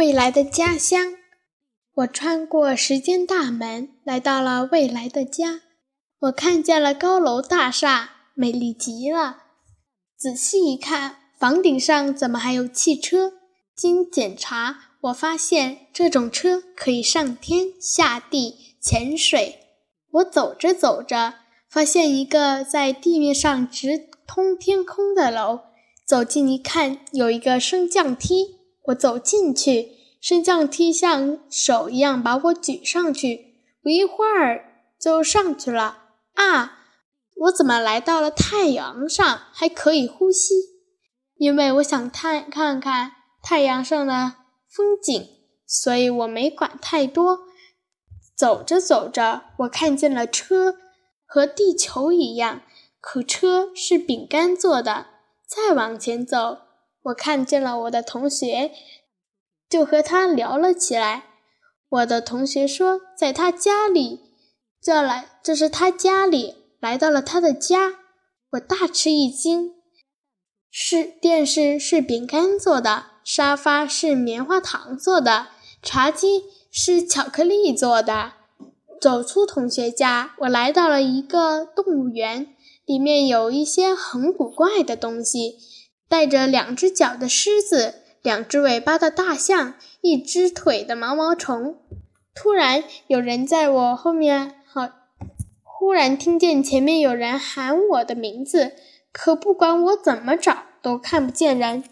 未来的家乡，我穿过时间大门，来到了未来的家。我看见了高楼大厦，美丽极了。仔细一看，房顶上怎么还有汽车？经检查，我发现这种车可以上天下地、潜水。我走着走着，发现一个在地面上直通天空的楼。走近一看，有一个升降梯。我走进去，升降梯像手一样把我举上去，不一会儿就上去了。啊，我怎么来到了太阳上，还可以呼吸？因为我想看看看太阳上的风景，所以我没管太多。走着走着，我看见了车，和地球一样，可车是饼干做的。再往前走。我看见了我的同学，就和他聊了起来。我的同学说，在他家里，这来这是他家里，来到了他的家。我大吃一惊，是电视是饼干做的，沙发是棉花糖做的，茶几是巧克力做的。走出同学家，我来到了一个动物园，里面有一些很古怪的东西。带着两只脚的狮子，两只尾巴的大象，一只腿的毛毛虫。突然，有人在我后面，好，忽然听见前面有人喊我的名字，可不管我怎么找，都看不见人。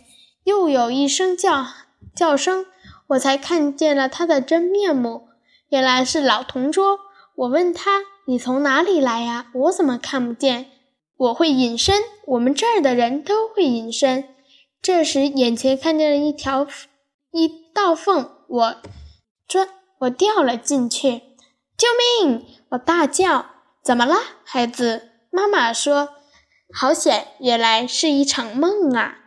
又有一声叫叫声，我才看见了他的真面目，原来是老同桌。我问他：“你从哪里来呀？我怎么看不见？”我会隐身，我们这儿的人都会隐身。这时，眼前看见了一条一道缝，我钻，我掉了进去。救命！我大叫：“怎么了，孩子？”妈妈说：“好险，原来是一场梦啊。”